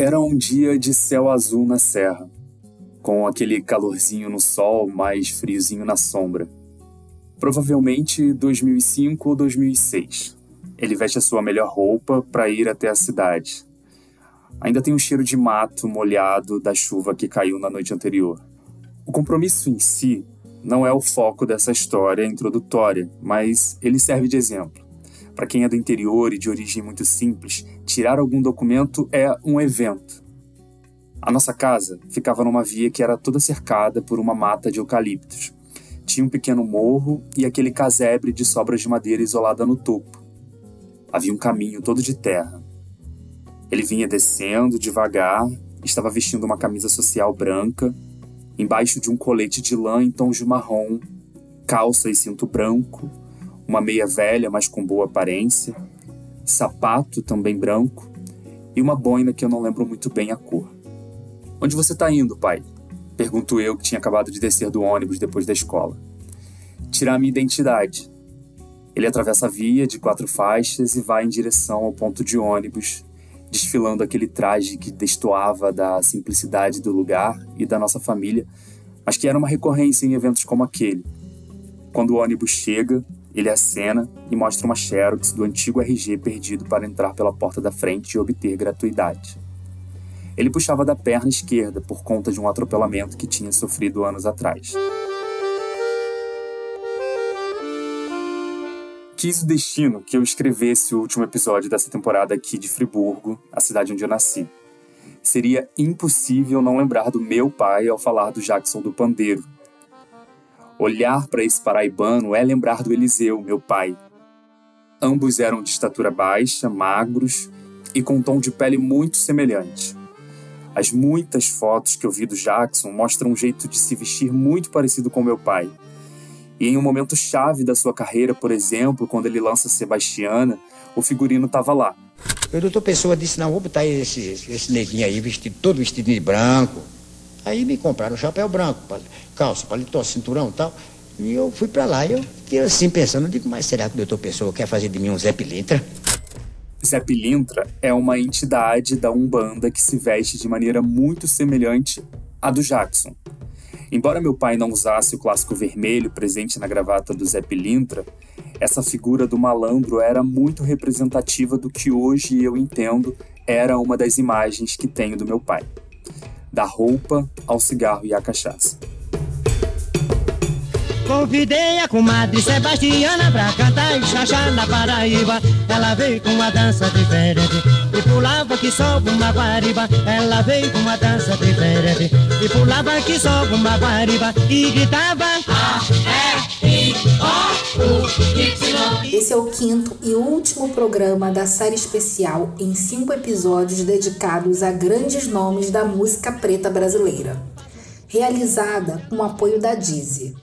Era um dia de céu azul na serra, com aquele calorzinho no sol, mais friozinho na sombra. Provavelmente 2005 ou 2006. Ele veste a sua melhor roupa para ir até a cidade. Ainda tem o cheiro de mato molhado da chuva que caiu na noite anterior. O compromisso em si não é o foco dessa história introdutória, mas ele serve de exemplo. Para quem é do interior e de origem muito simples, tirar algum documento é um evento. A nossa casa ficava numa via que era toda cercada por uma mata de eucaliptos. Tinha um pequeno morro e aquele casebre de sobras de madeira isolada no topo. Havia um caminho todo de terra. Ele vinha descendo devagar, estava vestindo uma camisa social branca, embaixo de um colete de lã em tons de marrom, calça e cinto branco, uma meia velha, mas com boa aparência, sapato também branco e uma boina que eu não lembro muito bem a cor. Onde você está indo, pai? Pergunto eu que tinha acabado de descer do ônibus depois da escola. Tirar minha identidade. Ele atravessa a via de quatro faixas e vai em direção ao ponto de ônibus, desfilando aquele traje que destoava da simplicidade do lugar e da nossa família, mas que era uma recorrência em eventos como aquele. Quando o ônibus chega, ele acena e mostra uma xerox do antigo RG perdido para entrar pela porta da frente e obter gratuidade. Ele puxava da perna esquerda por conta de um atropelamento que tinha sofrido anos atrás. Quis o destino que eu escrevesse o último episódio dessa temporada aqui de Friburgo, a cidade onde eu nasci. Seria impossível não lembrar do meu pai ao falar do Jackson do Pandeiro, Olhar para esse paraibano é lembrar do Eliseu, meu pai. Ambos eram de estatura baixa, magros e com um tom de pele muito semelhante. As muitas fotos que eu vi do Jackson mostram um jeito de se vestir muito parecido com meu pai. E em um momento chave da sua carreira, por exemplo, quando ele lança Sebastiana, o figurino estava lá. O doutor Pessoa disse, não, vou botar esse, esse neguinho aí, vestido, todo vestido de branco. Aí me compraram chapéu branco, calça, paletó, cinturão e tal. E eu fui para lá e eu fiquei assim pensando, digo, mas será que o doutor Pessoa quer fazer de mim um Zé Pilintra? Zé Pilintra é uma entidade da Umbanda que se veste de maneira muito semelhante à do Jackson. Embora meu pai não usasse o clássico vermelho presente na gravata do Zé Pilintra, essa figura do malandro era muito representativa do que hoje eu entendo era uma das imagens que tenho do meu pai da roupa ao cigarro e à cachaça. Convidei a comadre Sebastiana pra cantar e chachar na Paraíba. Ela veio com uma dança diferente e pulava que só uma guariba. Ela veio com uma dança diferente e pulava que só uma guariba e gritava I, O, U, Y. Esse é o quinto e último programa da série especial em cinco episódios dedicados a grandes nomes da música preta brasileira. Realizada com o apoio da Dizzy.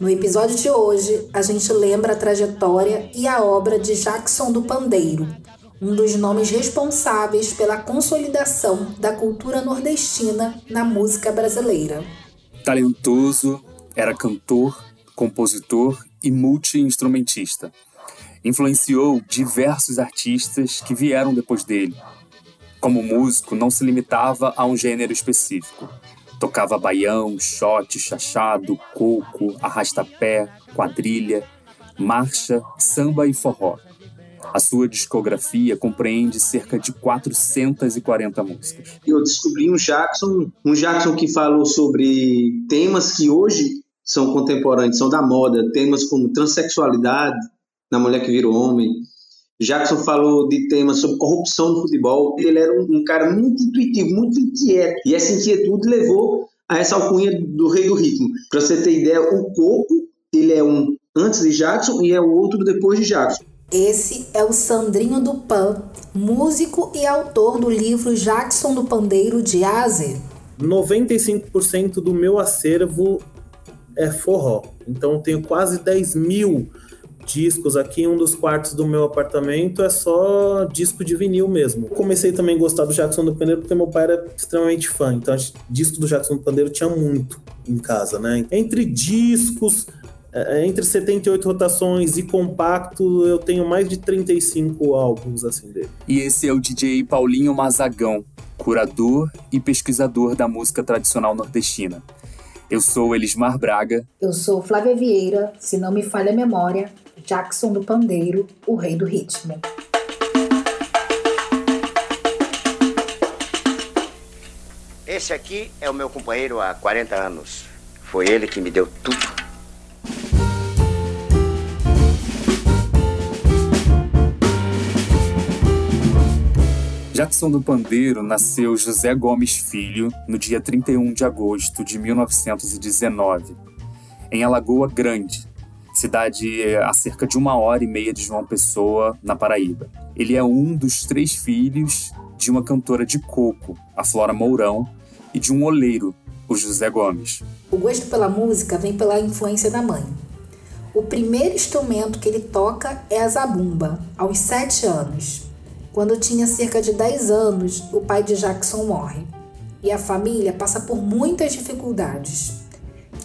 No episódio de hoje, a gente lembra a trajetória e a obra de Jackson do Pandeiro, um dos nomes responsáveis pela consolidação da cultura nordestina na música brasileira. Talentoso, era cantor, compositor e multi-instrumentista. Influenciou diversos artistas que vieram depois dele. Como músico, não se limitava a um gênero específico. Tocava baião, shot, chachado, coco, arrastapé, quadrilha, marcha, samba e forró. A sua discografia compreende cerca de 440 músicas. Eu descobri um Jackson, um Jackson que falou sobre temas que hoje são contemporâneos, são da moda, temas como transexualidade, na mulher que virou homem. Jackson falou de temas sobre corrupção no futebol. Ele era um, um cara muito intuitivo, muito inquieto. E essa inquietude levou a essa alcunha do rei do ritmo. Para você ter ideia, o Coco, ele é um antes de Jackson e é o outro depois de Jackson. Esse é o Sandrinho do Pan, músico e autor do livro Jackson do Pandeiro de Aze. 95% do meu acervo é forró. Então tenho quase 10 mil discos aqui. Um dos quartos do meu apartamento é só disco de vinil mesmo. Comecei também a gostar do Jackson do Pandeiro porque meu pai era extremamente fã. Então, disco do Jackson do Pandeiro tinha muito em casa, né? Entre discos, é, entre 78 rotações e compacto, eu tenho mais de 35 álbuns assim dele. E esse é o DJ Paulinho Mazagão. curador e pesquisador da música tradicional nordestina. Eu sou Elismar Braga. Eu sou Flávia Vieira, se não me falha a memória, Jackson do Pandeiro, o rei do ritmo. Esse aqui é o meu companheiro há 40 anos. Foi ele que me deu tudo. Jackson do Pandeiro nasceu José Gomes Filho no dia 31 de agosto de 1919, em Alagoa Grande, cidade a cerca de uma hora e meia de João Pessoa, na Paraíba. Ele é um dos três filhos de uma cantora de coco, a Flora Mourão, e de um oleiro, o José Gomes. O gosto pela música vem pela influência da mãe. O primeiro instrumento que ele toca é a zabumba, aos sete anos. Quando tinha cerca de 10 anos, o pai de Jackson morre e a família passa por muitas dificuldades.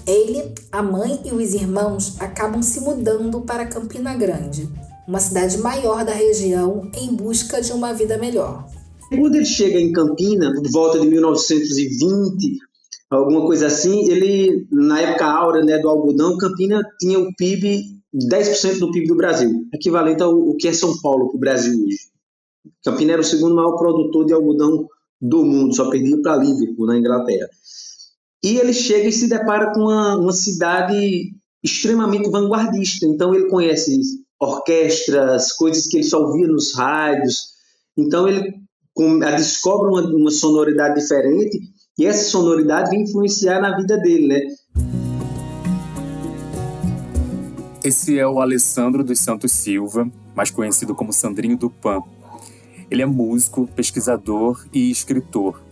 Ele, a mãe e os irmãos acabam se mudando para Campina Grande, uma cidade maior da região, em busca de uma vida melhor. Quando ele chega em Campina, por volta de 1920, alguma coisa assim, ele, na época áurea né, do algodão, Campina tinha o PIB, 10% do PIB do Brasil, equivalente ao que é São Paulo para o Brasil hoje. Campina era o segundo maior produtor de algodão do mundo, só perdia para Liverpool, na Inglaterra. E ele chega e se depara com uma, uma cidade extremamente vanguardista. Então ele conhece orquestras, coisas que ele só ouvia nos rádios. Então ele descobre uma, uma sonoridade diferente e essa sonoridade vem influenciar na vida dele, né? Esse é o Alessandro dos Santos Silva, mais conhecido como Sandrinho do Pan. Ele é músico, pesquisador e escritor.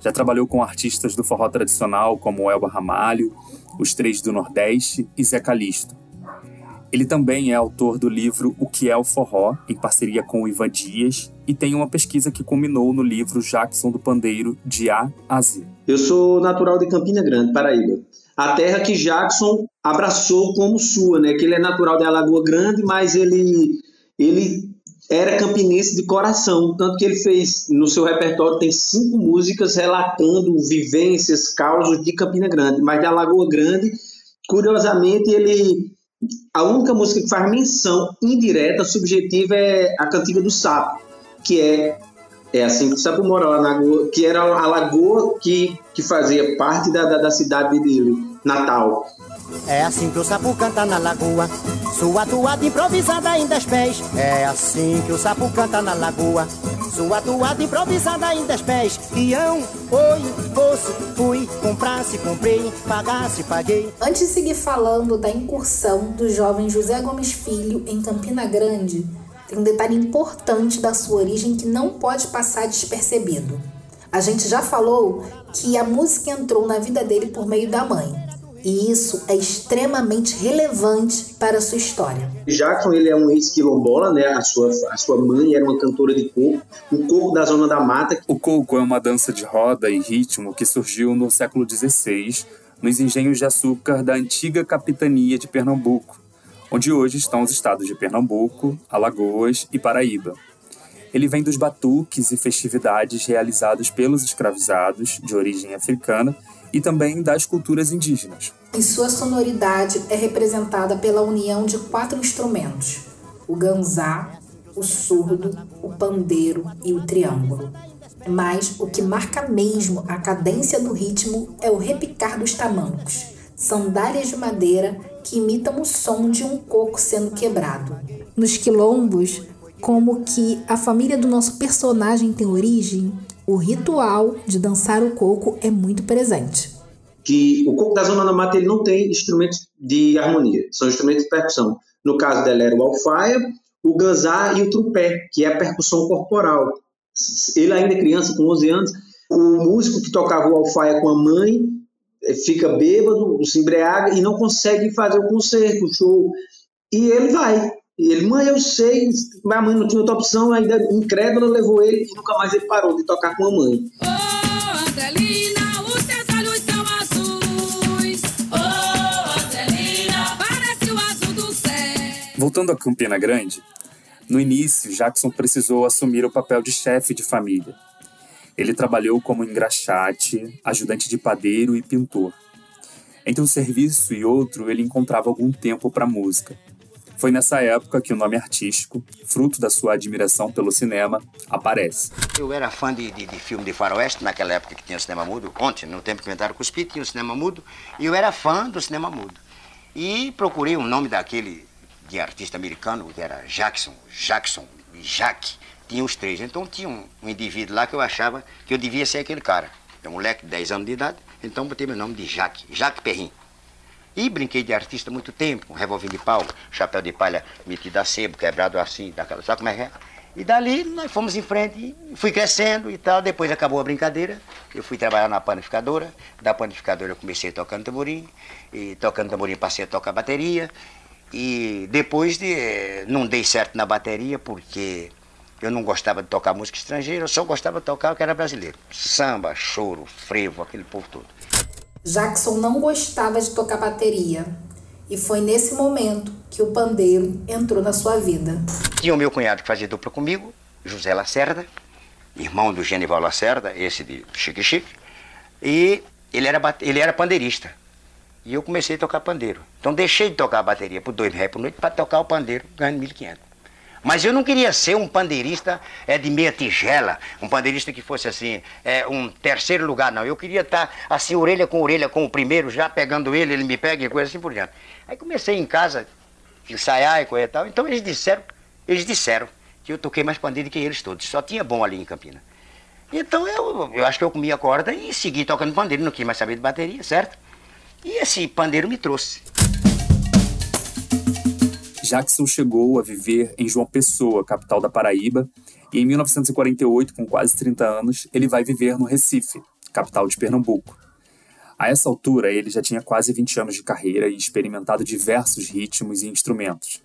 Já trabalhou com artistas do forró tradicional como Elba Ramalho, Os Três do Nordeste e Zé Calixto. Ele também é autor do livro O que é o Forró, em parceria com o Ivan Dias, e tem uma pesquisa que culminou no livro Jackson do Pandeiro, de A a Z. Eu sou natural de Campina Grande, Paraíba. A terra que Jackson abraçou como sua, né? Que ele é natural de Alagoa Grande, mas ele, ele era campinense de coração, tanto que ele fez no seu repertório tem cinco músicas relatando vivências, causos de Campina Grande, mas de Alagoa Grande, curiosamente ele a única música que faz menção indireta, subjetiva é a Cantiga do Sapo, que é é assim que o Sapo mora lá na lagoa, que era a lagoa que, que fazia parte da, da, da cidade dele, Natal. É assim que o sapo canta na lagoa, sua toada improvisada em dez pés. É assim que o sapo canta na lagoa, sua toada improvisada em dez pés. Ião, oi, fosse, fui, comprasse, comprei, pagasse, paguei. Antes de seguir falando da incursão do jovem José Gomes Filho em Campina Grande, tem um detalhe importante da sua origem que não pode passar despercebido. A gente já falou que a música entrou na vida dele por meio da mãe. E isso é extremamente relevante para a sua história. Jackson ele é um ex-quilombola, né? A sua, a sua mãe era uma cantora de coco, um coco da zona da mata. O coco é uma dança de roda e ritmo que surgiu no século XVI nos engenhos de açúcar da antiga capitania de Pernambuco, onde hoje estão os estados de Pernambuco, Alagoas e Paraíba. Ele vem dos batuques e festividades realizados pelos escravizados de origem africana e também das culturas indígenas. E sua sonoridade é representada pela união de quatro instrumentos: o ganzá, o surdo, o pandeiro e o triângulo. Mas o que marca mesmo a cadência do ritmo é o repicar dos tamancos, sandálias de madeira que imitam o som de um coco sendo quebrado. Nos quilombos, como que a família do nosso personagem tem origem, o ritual de dançar o coco é muito presente. Que o coco da zona da mata ele não tem instrumentos de harmonia, são instrumentos de percussão. No caso dela era o alfaia, o ganzá e o trupé, que é a percussão corporal. Ele ainda é criança, com 11 anos, o músico que tocava o alfaia com a mãe eh, fica bêbado, se embriaga e não consegue fazer o concerto, o show. E ele vai. E ele, mãe, eu sei, minha mãe não tinha outra opção, ainda incrédula levou ele e nunca mais ele parou de tocar com a mãe. Oh, Angelina, os teus olhos são azuis. Oh, Angelina, parece o azul do céu. Voltando a Campina Grande, no início, Jackson precisou assumir o papel de chefe de família. Ele trabalhou como engraxate, ajudante de padeiro e pintor. Entre um serviço e outro, ele encontrava algum tempo para música. Foi nessa época que o nome artístico, fruto da sua admiração pelo cinema, aparece. Eu era fã de, de, de filme de faroeste, naquela época que tinha o cinema mudo. Ontem, no tempo que inventaram Cuspi, tinha o cinema mudo. E eu era fã do cinema mudo. E procurei o nome daquele de artista americano, que era Jackson, Jackson e Jack. Tinha os três. Então tinha um, um indivíduo lá que eu achava que eu devia ser aquele cara. É um moleque de 10 anos de idade, então botei meu nome de Jack, Jack Perrin. E brinquei de artista muito tempo, com revólver de pau, chapéu de palha metido a sebo, quebrado assim, daquela, sabe como é que é? E dali nós fomos em frente, fui crescendo e tal. Depois acabou a brincadeira, eu fui trabalhar na panificadora. Da panificadora eu comecei tocando tamborim, e tocando tamborim passei a tocar bateria. E depois de. Não dei certo na bateria porque eu não gostava de tocar música estrangeira, eu só gostava de tocar o que era brasileiro. Samba, choro, frevo, aquele povo todo. Jackson não gostava de tocar bateria. E foi nesse momento que o pandeiro entrou na sua vida. Tinha o meu cunhado que fazia dupla comigo, José Lacerda, irmão do Genival Lacerda, esse de Chique Chique. E ele era, ele era pandeirista. E eu comecei a tocar pandeiro. Então deixei de tocar a bateria por dois reais por noite para tocar o pandeiro, ganhando 1.500. Mas eu não queria ser um pandeirista é, de meia tigela, um pandeirista que fosse assim, é, um terceiro lugar, não. Eu queria estar assim, orelha com orelha com o primeiro, já pegando ele, ele me pega e coisa assim por diante. Aí comecei em casa, ensaiar e coisa e tal. Então eles disseram, eles disseram que eu toquei mais pandeiro que eles todos. Só tinha bom ali em Campina. Então eu, eu acho que eu comi a corda e segui tocando pandeiro, não quis mais saber de bateria, certo? E esse pandeiro me trouxe. Jackson chegou a viver em João Pessoa, capital da Paraíba, e em 1948, com quase 30 anos, ele vai viver no Recife, capital de Pernambuco. A essa altura, ele já tinha quase 20 anos de carreira e experimentado diversos ritmos e instrumentos.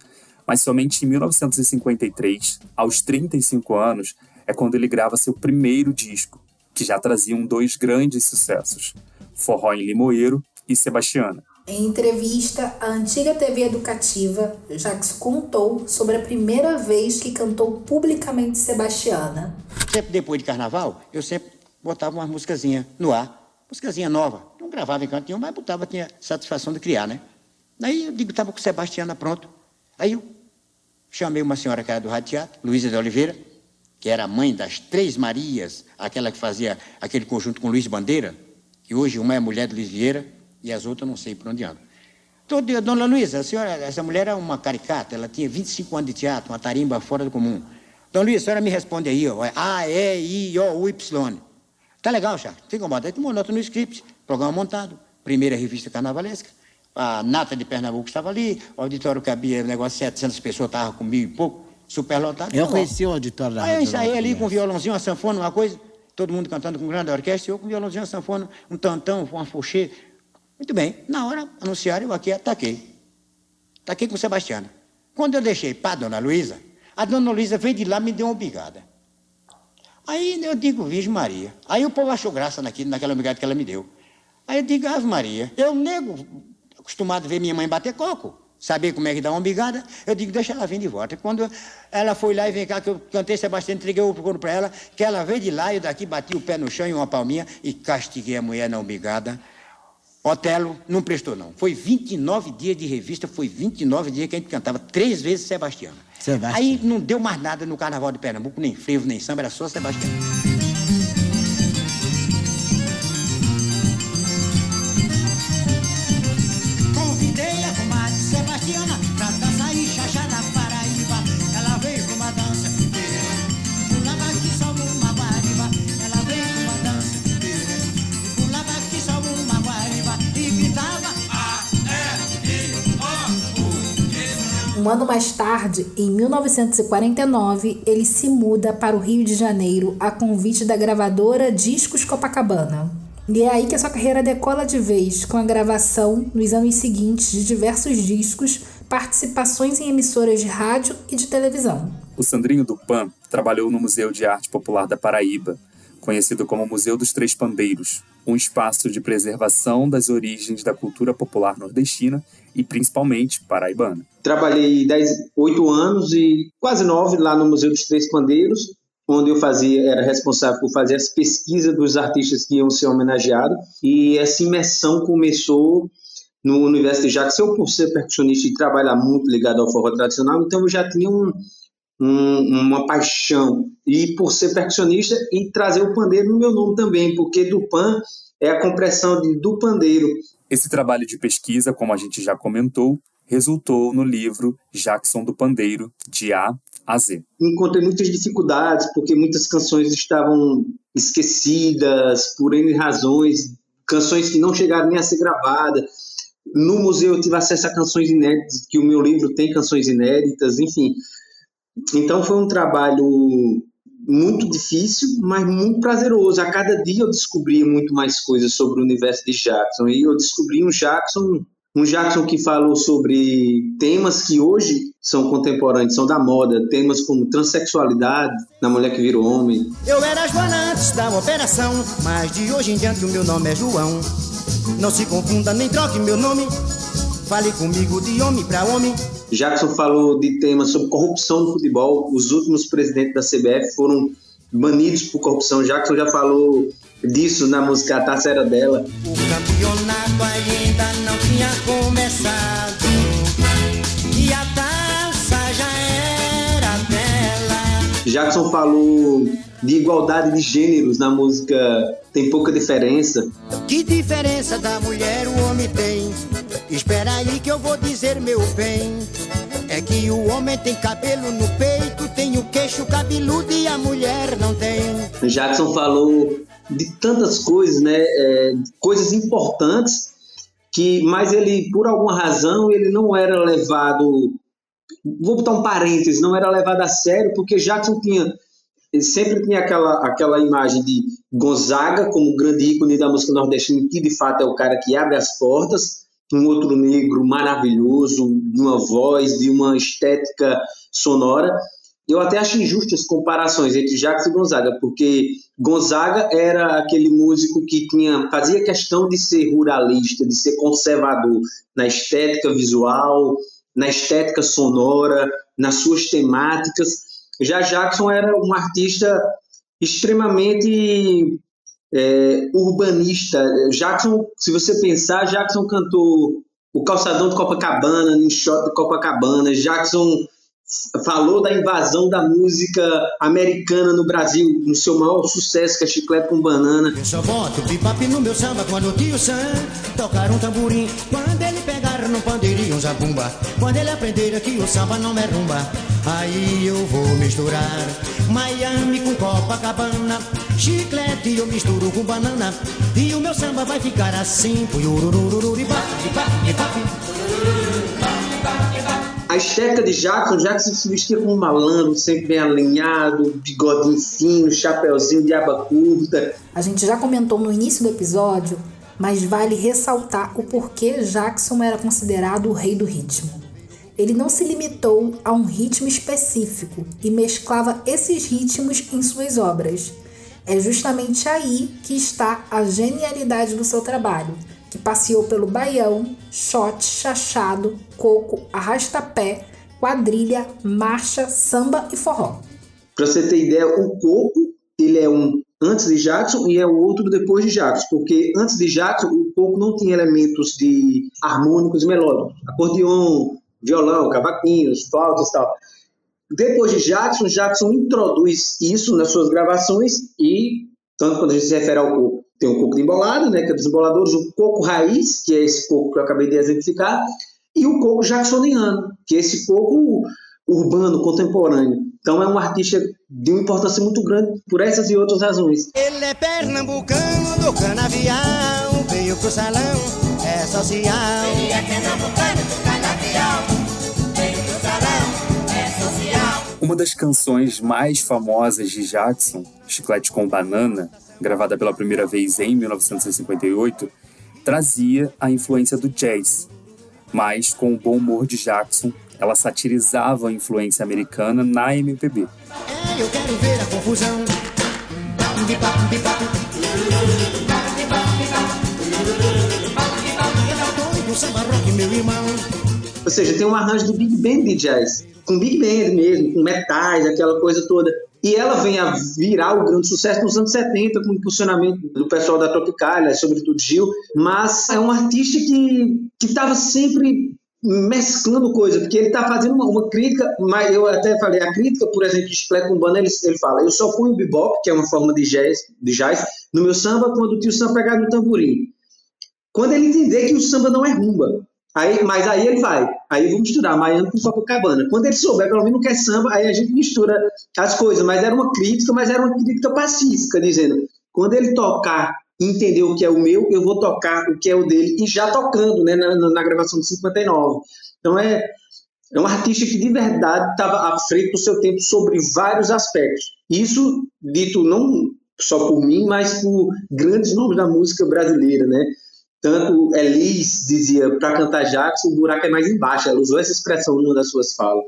Mas somente em 1953, aos 35 anos, é quando ele grava seu primeiro disco, que já traziam dois grandes sucessos, Forró em Limoeiro e Sebastiana. Em entrevista à antiga TV Educativa, Jackson contou sobre a primeira vez que cantou publicamente Sebastiana. Sempre depois de carnaval, eu sempre botava uma musicazinha no ar, musicazinha nova. Não gravava em canto nenhum, mas botava, tinha satisfação de criar, né? Aí eu digo, estava com Sebastiana pronto. Aí eu chamei uma senhora que era do Rádio Luísa de Oliveira, que era a mãe das Três Marias, aquela que fazia aquele conjunto com Luiz Bandeira, que hoje uma é mulher de Luiz Vieira e as outras não sei por onde andam. Então, eu digo, dona Luísa, a senhora, essa mulher é uma caricata, ela tinha 25 anos de teatro, uma tarimba fora do comum. Dona Luísa, a senhora me responde aí, ó, A, E, I, O, U, Y. Tá legal, não tem incomodado. Aí tomou nota no script, programa montado, primeira revista carnavalesca, a nata de Pernambuco estava ali, o auditório cabia, negócio de 700 pessoas, estava com mil e pouco, superlotado. Eu conheci o auditório da Aí eu ensaiei ali com um violãozinho, uma sanfona, uma coisa, todo mundo cantando com grande orquestra, eu com um violãozinho, uma sanfona, um tantão, uma fochê. Muito bem, na hora anunciaram, eu aqui ataquei. Ataquei com Sebastiana. Quando eu deixei para a dona Luísa, a dona Luísa veio de lá me deu uma obrigada. Aí eu digo, Virgem Maria. Aí o povo achou graça naquilo, naquela obrigada que ela me deu. Aí eu digo, Ave Maria, eu nego, acostumado a ver minha mãe bater coco, saber como é que dá uma obrigada, eu digo, deixa ela vir de volta. Quando ela foi lá e vem cá, que eu cantei Sebastião, entreguei o couro para ela, que ela veio de lá, eu daqui bati o pé no chão e uma palminha e castiguei a mulher na obrigada. Otelo não prestou, não. Foi 29 dias de revista, foi 29 dias que a gente cantava três vezes Sebastiana. Sebastiana. Aí não deu mais nada no Carnaval de Pernambuco, nem frevo, nem samba, era só Sebastiana. Um ano mais tarde, em 1949, ele se muda para o Rio de Janeiro a convite da gravadora Discos Copacabana. E é aí que a sua carreira decola de vez, com a gravação, nos anos seguintes, de diversos discos, participações em emissoras de rádio e de televisão. O Sandrinho do Pan trabalhou no Museu de Arte Popular da Paraíba, conhecido como Museu dos Três Pandeiros, um espaço de preservação das origens da cultura popular nordestina e principalmente paraibana. Trabalhei 10, 8 anos e quase 9 lá no Museu dos Três Pandeiros. onde eu fazia, era responsável por fazer as pesquisas dos artistas que iam ser homenageados, e essa imersão começou no universo de Jackson, eu por ser percussionista e trabalhar muito ligado ao forró tradicional, então eu já tinha um, um, uma paixão, e por ser percussionista e trazer o pandeiro no meu nome também, porque Dupan é a compressão de, do pandeiro. Esse trabalho de pesquisa, como a gente já comentou, resultou no livro Jackson do Pandeiro, de A a Z. Encontrei muitas dificuldades, porque muitas canções estavam esquecidas por N razões, canções que não chegaram nem a ser gravadas. No museu eu tive acesso a canções inéditas, que o meu livro tem canções inéditas, enfim. Então foi um trabalho muito difícil, mas muito prazeroso. A cada dia eu descobria muito mais coisas sobre o universo de Jackson. E eu descobri um Jackson, um Jackson que falou sobre temas que hoje são contemporâneos, são da moda, temas como transexualidade, na mulher que vira homem. Eu era Joana antes da operação, mas de hoje em diante o meu nome é João. Não se confunda nem troque meu nome. Fale comigo de homem para homem. Jackson falou de temas sobre corrupção no futebol. Os últimos presidentes da CBF foram banidos por corrupção. Jackson já falou disso na música A Taça Era Dela. O campeonato ainda não tinha começado. E a taça já era dela. Jackson falou de igualdade de gêneros na música Tem Pouca Diferença. Que diferença da mulher o homem tem? Espera aí que eu vou dizer meu bem. É que o homem tem cabelo no peito, tem o queixo cabeludo e a mulher não tem. Jackson falou de tantas coisas, né? É, coisas importantes que, mas ele, por alguma razão, ele não era levado. Vou botar um parênteses, não era levado a sério, porque Jackson tinha ele sempre tinha aquela, aquela imagem de Gonzaga como grande ícone da música nordestina, que de fato é o cara que abre as portas, um outro negro maravilhoso, de uma voz, de uma estética sonora. Eu até acho injusto as comparações entre Jacques e Gonzaga, porque Gonzaga era aquele músico que tinha, fazia questão de ser ruralista, de ser conservador na estética visual, na estética sonora, nas suas temáticas. Já Jackson era um artista extremamente é, urbanista. Jackson, se você pensar, Jackson cantou o Calçadão de Copacabana, no Shot de Copacabana. Jackson falou da invasão da música americana no Brasil, no seu maior sucesso, que é Chiclete com Banana. Eu só boto bebop no meu samba quando o tio Sam tocar um tamborim. Quando ele pegar no pandeirinho um zabumba. Quando ele aprender que o samba não é rumba. Aí eu vou misturar Miami com Copacabana. Chiclete eu misturo com banana. E o meu samba vai ficar assim. A estética de Jackson, Jackson se vestia como um malandro, sempre bem alinhado, bigodinho fino, chapeuzinho de aba curta. A gente já comentou no início do episódio, mas vale ressaltar o porquê Jackson era considerado o rei do ritmo. Ele não se limitou a um ritmo específico e mesclava esses ritmos em suas obras. É justamente aí que está a genialidade do seu trabalho, que passeou pelo baião, shot, chachado, coco, arrastapé, quadrilha, marcha, samba e forró. Para você ter ideia, o coco ele é um antes de Jackson e é o outro depois de Jackson, porque antes de Jackson o coco não tinha elementos de harmônicos e melódicos, acordeon, violão, cavaquinhos, flautas e tal. Depois de Jackson, Jackson introduz isso nas suas gravações e, tanto quando a gente se refere ao coco, tem o coco de embolado, né, que é dos emboladores, o coco raiz, que é esse coco que eu acabei de exemplificar, e o coco jacksoniano, que é esse coco urbano, contemporâneo. Então é um artista de uma importância muito grande por essas e outras razões. Ele é pernambucano do canavial, veio pro salão, é social. Ele é pernambucano do canavial, Uma das canções mais famosas de Jackson, Chiclete com Banana, gravada pela primeira vez em 1958, trazia a influência do jazz, mas com o bom humor de Jackson, ela satirizava a influência americana na MPB. É, eu quero ver a confusão. Meu irmão. Ou seja, tem um arranjo de big band de jazz. com big band mesmo, com metais, aquela coisa toda. E ela vem a virar o grande sucesso nos anos 70, com o impulsionamento do pessoal da Tropicália, sobretudo Gil, mas é um artista que estava sempre mesclando coisa, porque ele está fazendo uma, uma, crítica, mas eu até falei, a crítica, por exemplo, de Chiclete Urbano, ele, ele fala, eu só ponho o bebop, que é uma forma de jazz, de jazz no meu samba, quando o tio samba pegar no tamborim. Quando ele entender que o samba não é rumba, aí, mas aí ele vai, aí vou misturar Miami com Copacabana. Quando ele souber, pelo menos, que é samba, aí a gente mistura as coisas, mas era uma crítica, mas era uma crítica pacífica, dizendo, quando ele tocar entender o que é o meu, eu vou tocar o que é o dele, e já tocando né, na, na gravação de 59. Então é, é um artista que de verdade estava à frente do seu tempo sobre vários aspectos. Isso dito não só por mim, mas por grandes nomes da música brasileira, né? Tanto Elis dizia para cantar Jackson, o buraco é mais embaixo. Ela usou essa expressão numa das suas falas.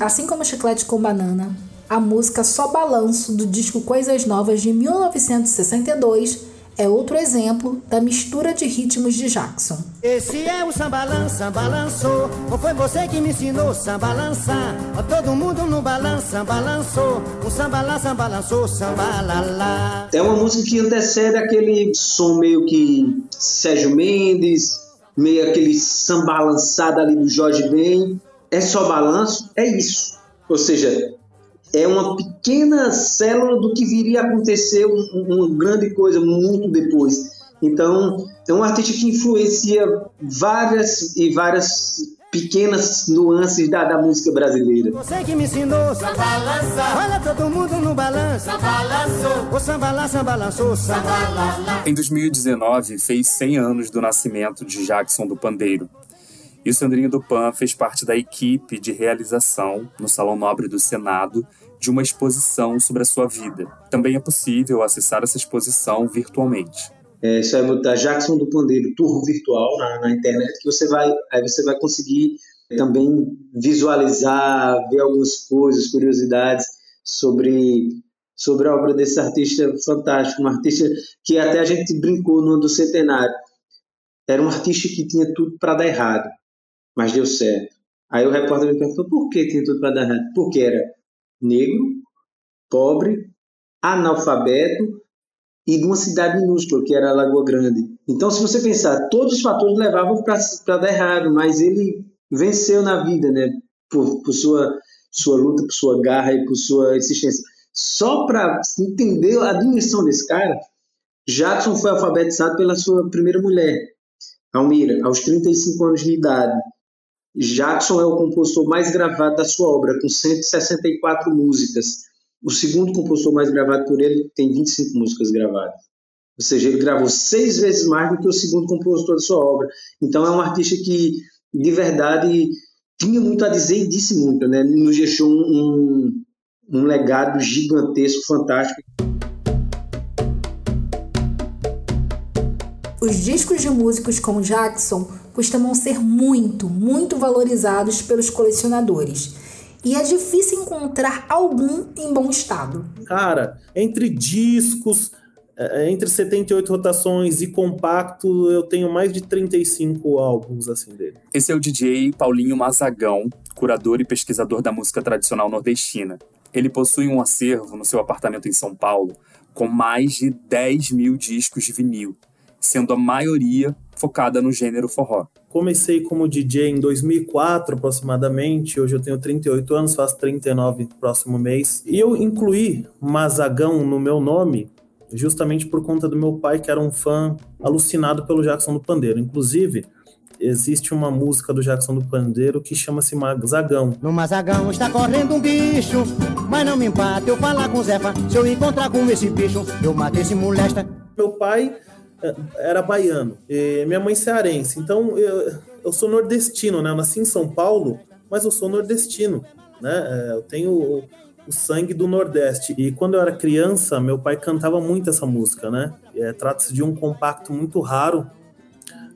Assim como Chiclete com Banana, a música Só Balanço do disco Coisas Novas de 1962 é outro exemplo da mistura de ritmos de Jackson. Esse é o sambalança, balançou. Ou foi você que me ensinou sambalança? Todo mundo no balança, balançou. O sambalança, balançou, sambalala. É uma música que antecede aquele som meio que Sérgio Mendes, meio aquele sambalançado ali do Jorge Ben é só balanço, é isso. Ou seja, é uma pequena célula do que viria a acontecer uma grande coisa muito depois. Então, é um artista que influencia várias e várias pequenas nuances da, da música brasileira. Você que me ensinou samba balança. Olha todo mundo no balanço. Samba balançou. O samba balança, balançou, samba Em 2019, fez 100 anos do nascimento de Jackson do Pandeiro. E o Sandrinho do Pan fez parte da equipe de realização, no Salão Nobre do Senado, de uma exposição sobre a sua vida. Também é possível acessar essa exposição virtualmente. É, você vai botar Jackson do Pandeiro Tour Virtual na, na, internet, que você vai, aí você vai conseguir também visualizar, ver algumas coisas, curiosidades sobre, sobre a obra desse artista fantástico, um artista que até a gente brincou no ano do centenário. Era um artista que tinha tudo para dar errado mas deu certo. Aí o repórter me perguntou por que tinha tudo para dar errado. Porque era negro, pobre, analfabeto e de uma cidade minúscula, que era Lagoa Grande. Então, se você pensar, todos os fatores levavam para dar errado, mas ele venceu na vida, né? Por, por sua, sua luta, por sua garra e por sua existência. Só para entender a dimensão desse cara, Jackson foi alfabetizado pela sua primeira mulher, Almira, aos 35 anos de idade. Jackson é o compositor mais gravado da sua obra, com 164 músicas. O segundo compositor mais gravado por ele tem 25 músicas gravadas. Ou seja, ele gravou seis vezes mais do que o segundo compositor da sua obra. Então é um artista que, de verdade, tinha muito a dizer e disse muito. Né? Nos deixou um, um legado gigantesco, fantástico. Os discos de músicos como Jackson costumam ser muito, muito valorizados pelos colecionadores. E é difícil encontrar algum em bom estado. Cara, entre discos, é, entre 78 rotações e compacto, eu tenho mais de 35 álbuns assim dele. Esse é o DJ Paulinho Mazagão, curador e pesquisador da música tradicional nordestina. Ele possui um acervo no seu apartamento em São Paulo com mais de 10 mil discos de vinil, sendo a maioria focada no gênero forró. Comecei como DJ em 2004 aproximadamente, hoje eu tenho 38 anos, faço 39 no próximo mês. E eu incluí Mazagão no meu nome justamente por conta do meu pai, que era um fã alucinado pelo Jackson do Pandeiro. Inclusive, existe uma música do Jackson do Pandeiro que chama-se Mazagão. No Mazagão está correndo um bicho, mas não me empata eu falar com o Zefa. Se eu encontrar com esse bicho, eu mato esse molesta. Meu pai era baiano, e minha mãe cearense. Então eu, eu sou nordestino, né? Eu nasci em São Paulo, mas eu sou nordestino, né? É, eu tenho o, o sangue do Nordeste. E quando eu era criança, meu pai cantava muito essa música, né? É, Trata-se de um compacto muito raro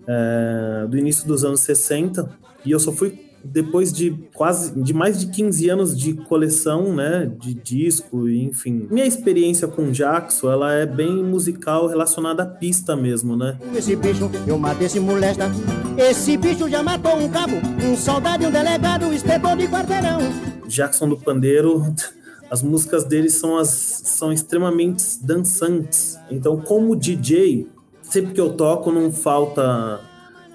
é, do início dos anos 60. E eu só fui depois de quase de mais de 15 anos de coleção, né, de disco, enfim. Minha experiência com Jackson, ela é bem musical relacionada à pista mesmo, né? Esse bicho, eu matei esse molesta. Esse bicho já matou um cabo, um soldado e um delegado, inspetor de quarteirão. Jackson do Pandeiro, as músicas dele são, as, são extremamente dançantes. Então, como DJ, sempre que eu toco, não falta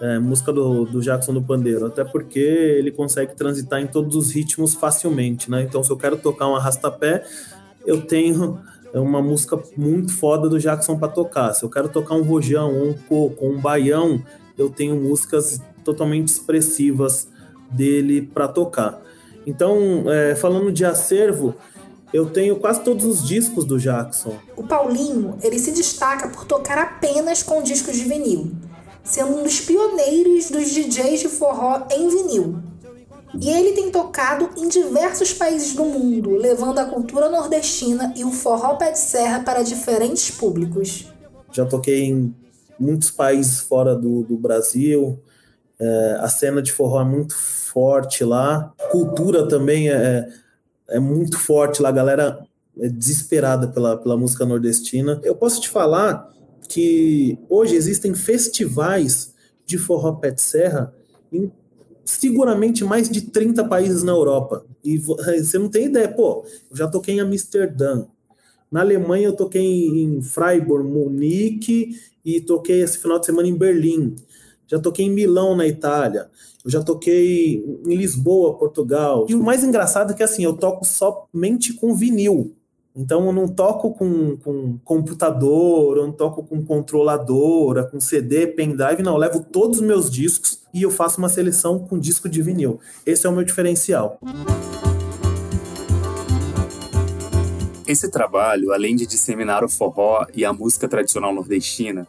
é, música do, do Jackson do Pandeiro, até porque ele consegue transitar em todos os ritmos facilmente, né? Então, se eu quero tocar um arrastapé, eu tenho uma música muito foda do Jackson para tocar. Se eu quero tocar um rojão, um coco, um baião, eu tenho músicas totalmente expressivas dele para tocar. Então, é, falando de acervo, eu tenho quase todos os discos do Jackson. O Paulinho, ele se destaca por tocar apenas com discos de vinil, sendo um dos pioneiros dos DJs de forró em vinil. E ele tem tocado em diversos países do mundo, levando a cultura nordestina e o forró pé de serra para diferentes públicos. Já toquei em muitos países fora do, do Brasil. É, a cena de forró é muito forte lá. Cultura também é, é muito forte lá. A galera é desesperada pela, pela música nordestina. Eu posso te falar que hoje existem festivais de forró de serra em seguramente mais de 30 países na Europa. E você não tem ideia, pô, eu já toquei em Amsterdã. Na Alemanha eu toquei em Freiburg, Munique e toquei esse final de semana em Berlim. Já toquei em Milão, na Itália. Eu já toquei em Lisboa, Portugal. E o mais engraçado é que assim, eu toco somente com vinil. Então eu não toco com, com computador, eu não toco com controladora, com CD, pendrive, não. Eu levo todos os meus discos e eu faço uma seleção com disco de vinil. Esse é o meu diferencial. Esse trabalho, além de disseminar o forró e a música tradicional nordestina,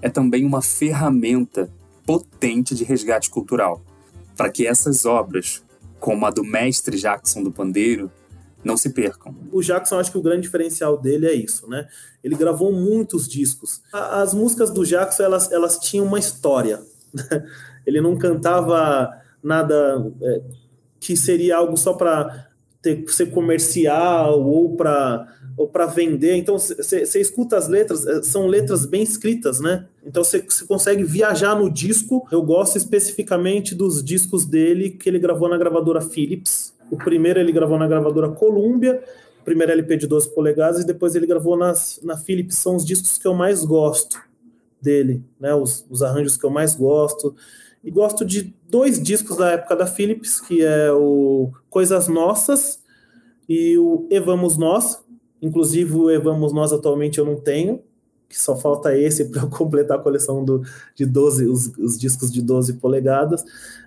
é também uma ferramenta potente de resgate cultural, para que essas obras, como a do mestre Jackson do Pandeiro, não se percam. O Jackson, acho que o grande diferencial dele é isso, né? Ele gravou muitos discos. As músicas do Jackson, elas, elas tinham uma história. Ele não cantava nada é, que seria algo só para ser comercial ou para ou para vender. Então você escuta as letras, é, são letras bem escritas, né? Então você consegue viajar no disco. Eu gosto especificamente dos discos dele que ele gravou na gravadora Philips. O primeiro ele gravou na gravadora Columbia, primeiro LP de 12 polegadas, e depois ele gravou nas, na Philips. São os discos que eu mais gosto dele, né? Os, os arranjos que eu mais gosto. E gosto de dois discos da época da Philips, que é o Coisas Nossas e o Evamos Nós. Inclusive, o Evamos Nós atualmente eu não tenho, que só falta esse para completar a coleção do, de 12, os, os discos de 12 polegadas.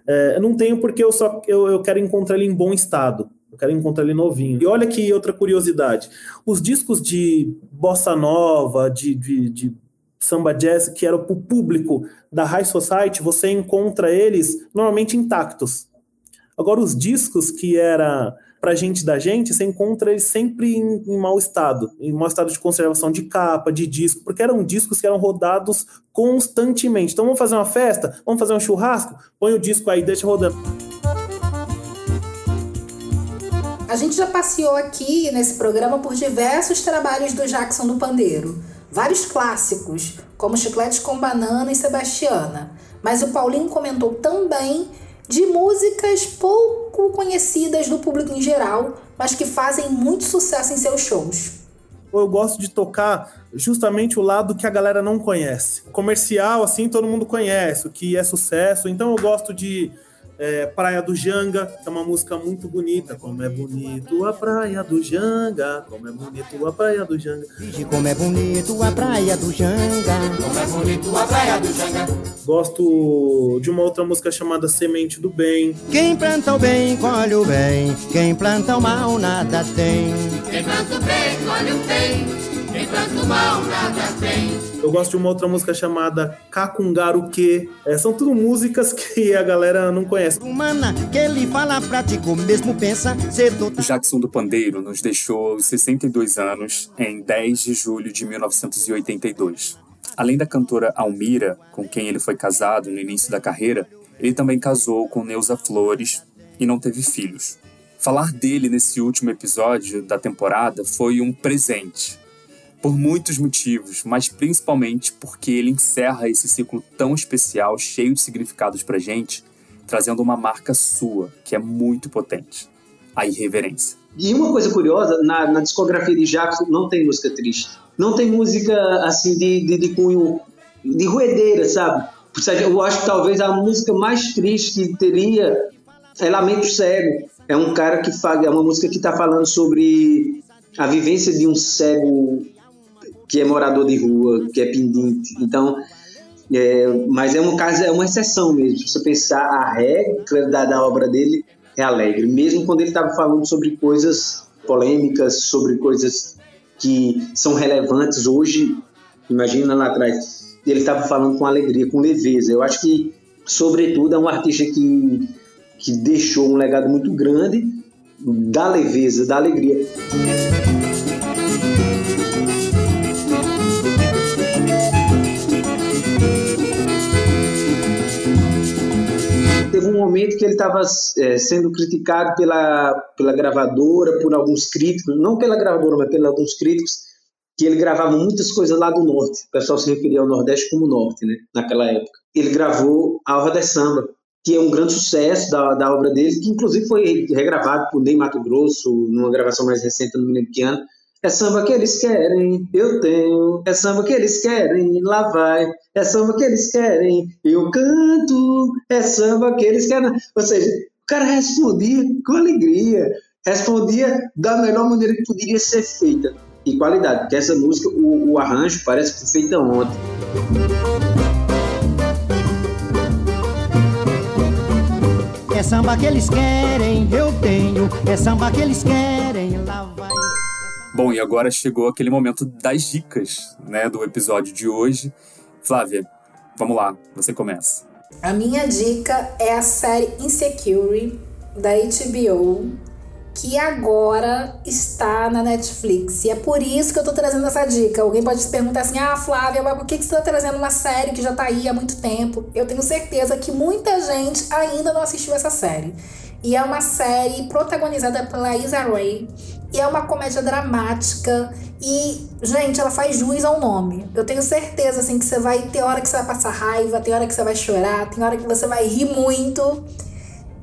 É, eu não tenho porque eu só eu, eu quero encontrar ele em bom estado. Eu quero encontrar ele novinho. E olha que outra curiosidade: os discos de bossa nova, de, de, de samba jazz que era para o público da High Society, você encontra eles normalmente intactos. Agora, os discos que era para gente da gente, você encontra eles sempre em, em, mau estado, em mau estado de conservação de capa, de disco, porque eram discos que eram rodados constantemente. Então, vamos fazer uma festa? Vamos fazer um churrasco? Põe o disco aí, deixa rodando. A gente já passeou aqui nesse programa por diversos trabalhos do Jackson do Pandeiro vários clássicos, como Chiclete com Banana e Sebastiana. Mas o Paulinho comentou também de músicas pouco conhecidas do público em geral, mas que fazem muito sucesso em seus shows. Eu gosto de tocar justamente o lado que a galera não conhece. Comercial, assim, todo mundo conhece, o que é sucesso. Então eu gosto de é, Praia do Janga, que é uma música muito bonita. Como é bonito a Praia do Janga, como é bonito a Praia do Janga. Diz como é bonito a Praia do Janga, como é bonito a Praia do Janga. Gosto de uma outra música chamada Semente do Bem. Quem planta o bem, colhe o bem. Quem planta o mal, nada tem. Quem planta o bem, colhe o bem. Quem planta o mal, nada tem. Eu gosto de uma outra música chamada Cacungaruque. É, são tudo músicas que a galera não conhece. Humana, que ele fala prático, mesmo pensa ser O Jackson do Pandeiro nos deixou aos 62 anos em 10 de julho de 1982. Além da cantora Almira, com quem ele foi casado no início da carreira, ele também casou com Neuza Flores, e não teve filhos. Falar dele nesse último episódio da temporada foi um presente. Por muitos motivos, mas principalmente porque ele encerra esse ciclo tão especial, cheio de significados pra gente, trazendo uma marca sua, que é muito potente: a irreverência. E uma coisa curiosa, na, na discografia de Jackson não tem música triste. Não tem música assim de, de, de cunho, de ruedeira, sabe? Eu acho que talvez a música mais triste que teria é Lamento Cego. É um cara que fala, é uma música que está falando sobre a vivência de um cego que é morador de rua, que é pendente. Então, é, mas é um caso, é uma exceção mesmo. Se você pensar a regra da, da obra dele é alegre, mesmo quando ele estava falando sobre coisas polêmicas, sobre coisas que são relevantes hoje. Imagina lá atrás, ele estava falando com alegria, com leveza. Eu acho que, sobretudo, é um artista que que deixou um legado muito grande da leveza, da alegria. Momento que ele estava é, sendo criticado pela, pela gravadora, por alguns críticos, não pela gravadora, mas pelos alguns críticos, que ele gravava muitas coisas lá do norte. O pessoal se referia ao Nordeste como Norte, né, naquela época. Ele gravou a Roda Samba, que é um grande sucesso da, da obra dele, que inclusive foi regravado por Ney Mato Grosso, numa gravação mais recente, no me que ano. É samba que eles querem, eu tenho. É samba que eles querem, lá vai. É samba que eles querem, eu canto. É samba que eles querem. Ou seja, o cara respondia com alegria, respondia da melhor maneira que poderia ser feita. E qualidade, porque essa música, o, o arranjo parece que foi feita ontem. É samba que eles querem, eu tenho. É samba que eles querem. Bom, e agora chegou aquele momento das dicas, né, do episódio de hoje. Flávia, vamos lá, você começa. A minha dica é a série Insecure da HBO, que agora está na Netflix. E é por isso que eu tô trazendo essa dica. Alguém pode se perguntar assim: ah, Flávia, mas por que você tá trazendo uma série que já tá aí há muito tempo? Eu tenho certeza que muita gente ainda não assistiu essa série. E é uma série protagonizada pela Isa Rae. E é uma comédia dramática. E, gente, ela faz jus ao nome. Eu tenho certeza, assim, que você vai ter hora que você vai passar raiva, tem hora que você vai chorar, tem hora que você vai rir muito.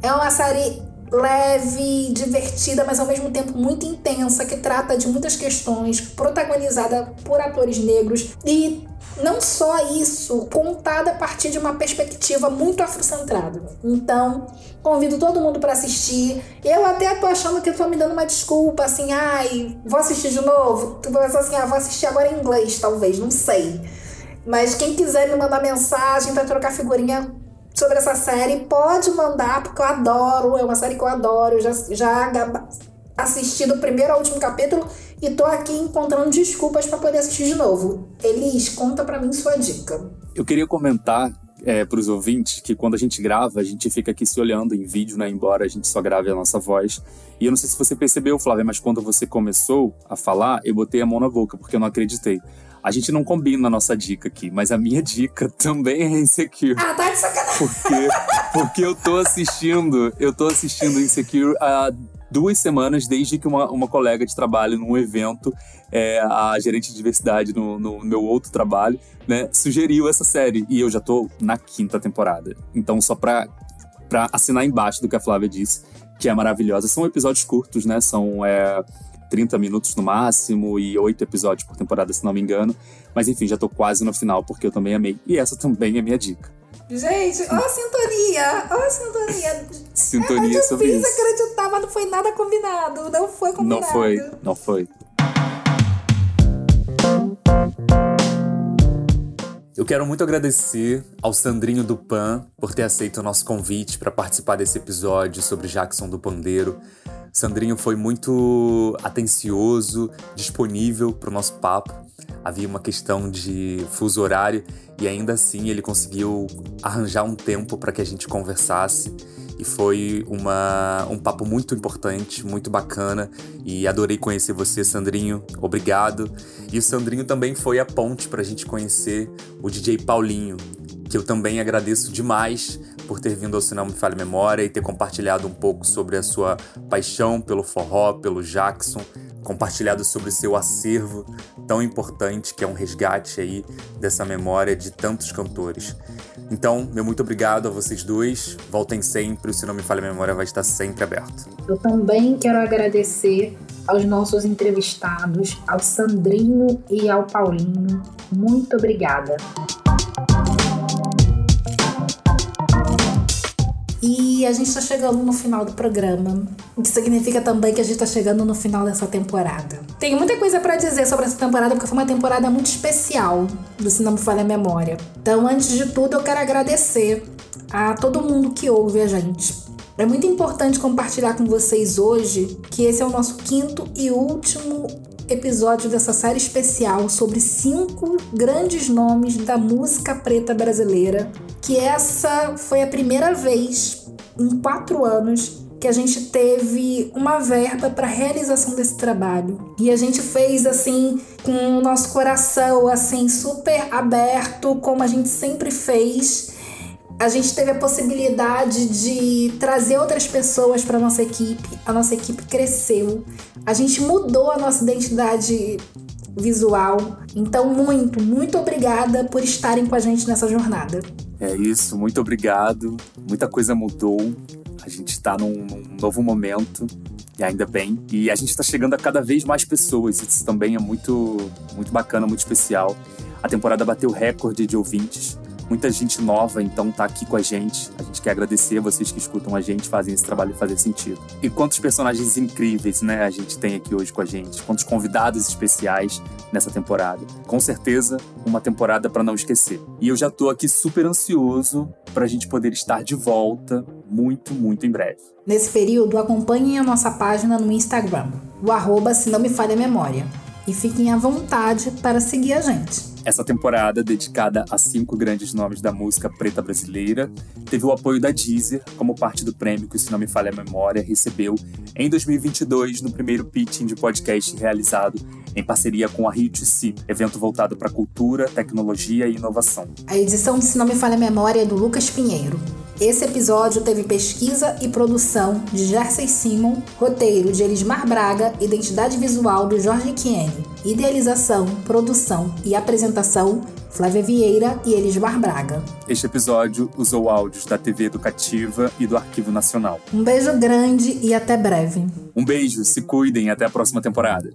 É uma série leve, divertida, mas ao mesmo tempo muito intensa, que trata de muitas questões, protagonizada por atores negros e não só isso, contada a partir de uma perspectiva muito afrocentrada. Então, convido todo mundo para assistir. Eu até tô achando que tô me dando uma desculpa, assim, ai, vou assistir de novo. Tu vai assim, ah, vou assistir agora em inglês, talvez, não sei. Mas quem quiser me mandar mensagem para trocar figurinha, sobre essa série, pode mandar, porque eu adoro, é uma série que eu adoro, eu já, já assisti do primeiro ao último capítulo e tô aqui encontrando desculpas para poder assistir de novo. Elis, conta para mim sua dica. Eu queria comentar é, para os ouvintes que quando a gente grava, a gente fica aqui se olhando em vídeo, né? Embora a gente só grave a nossa voz. E eu não sei se você percebeu, Flávia, mas quando você começou a falar, eu botei a mão na boca, porque eu não acreditei. A gente não combina a nossa dica aqui, mas a minha dica também é Insecure. Ah, tá de sacanagem. Porque, porque eu tô assistindo, eu tô assistindo Insecure há duas semanas desde que uma, uma colega de trabalho num evento, é, a gerente de diversidade no, no meu outro trabalho, né, sugeriu essa série. E eu já tô na quinta temporada. Então, só pra, pra assinar embaixo do que a Flávia disse, que é maravilhosa. São episódios curtos, né? São. É, 30 minutos no máximo e oito episódios por temporada, se não me engano. Mas enfim, já tô quase no final, porque eu também amei. E essa também é minha dica. Gente, ó a sintonia, ó a sintonia. Sintonia é sobre isso. acreditar, mas não foi nada combinado, não foi combinado. Não foi, não foi. Eu quero muito agradecer ao Sandrinho do Pan por ter aceito o nosso convite para participar desse episódio sobre Jackson do Pandeiro. Sandrinho foi muito atencioso, disponível para o nosso papo. Havia uma questão de fuso horário e ainda assim ele conseguiu arranjar um tempo para que a gente conversasse. E foi uma, um papo muito importante, muito bacana. E adorei conhecer você, Sandrinho. Obrigado. E o Sandrinho também foi a ponte para a gente conhecer o DJ Paulinho, que eu também agradeço demais por ter vindo ao Cinema Me Fale Memória e ter compartilhado um pouco sobre a sua paixão pelo forró, pelo Jackson, compartilhado sobre o seu acervo tão importante que é um resgate aí dessa memória de tantos cantores. Então, meu muito obrigado a vocês dois. Voltem sempre, o Se Não Me Falha Memória vai estar sempre aberto. Eu também quero agradecer aos nossos entrevistados, ao Sandrinho e ao Paulinho. Muito obrigada. E a gente está chegando no final do programa. O que significa também que a gente está chegando no final dessa temporada. Tem muita coisa para dizer sobre essa temporada, porque foi uma temporada muito especial do Se Não Me Falha a Memória. Então, antes de tudo, eu quero agradecer a todo mundo que ouve a gente. É muito importante compartilhar com vocês hoje que esse é o nosso quinto e último episódio dessa série especial sobre cinco grandes nomes da música preta brasileira. Que essa foi a primeira vez em quatro anos que a gente teve uma verba para realização desse trabalho. E a gente fez assim com o nosso coração assim super aberto, como a gente sempre fez a gente teve a possibilidade de trazer outras pessoas para nossa equipe. A nossa equipe cresceu. A gente mudou a nossa identidade visual. Então, muito, muito obrigada por estarem com a gente nessa jornada. É isso, muito obrigado. Muita coisa mudou. A gente está num, num, novo momento, e ainda bem. E a gente está chegando a cada vez mais pessoas. Isso também é muito, muito bacana, muito especial. A temporada bateu recorde de ouvintes muita gente nova, então tá aqui com a gente. A gente quer agradecer a vocês que escutam a gente, fazem esse trabalho fazer sentido. E quantos personagens incríveis, né, a gente tem aqui hoje com a gente, quantos convidados especiais nessa temporada. Com certeza, uma temporada para não esquecer. E eu já tô aqui super ansioso pra gente poder estar de volta muito, muito em breve. Nesse período, acompanhem a nossa página no Instagram, o arroba se não me falha a memória. E fiquem à vontade para seguir a gente. Essa temporada, dedicada a cinco grandes nomes da música preta brasileira, teve o apoio da Deezer como parte do prêmio que, se não me falha a memória, recebeu em 2022 no primeiro pitching de podcast realizado em parceria com a Rio Si, evento voltado para cultura, tecnologia e inovação. A edição de Se Não Me Falha a Memória é do Lucas Pinheiro. Esse episódio teve pesquisa e produção de Jersey Simon, roteiro de Elismar Braga, identidade visual do Jorge Kiene, idealização, produção e apresentação Flávia Vieira e Elismar Braga. Este episódio usou áudios da TV Educativa e do Arquivo Nacional. Um beijo grande e até breve. Um beijo, se cuidem até a próxima temporada.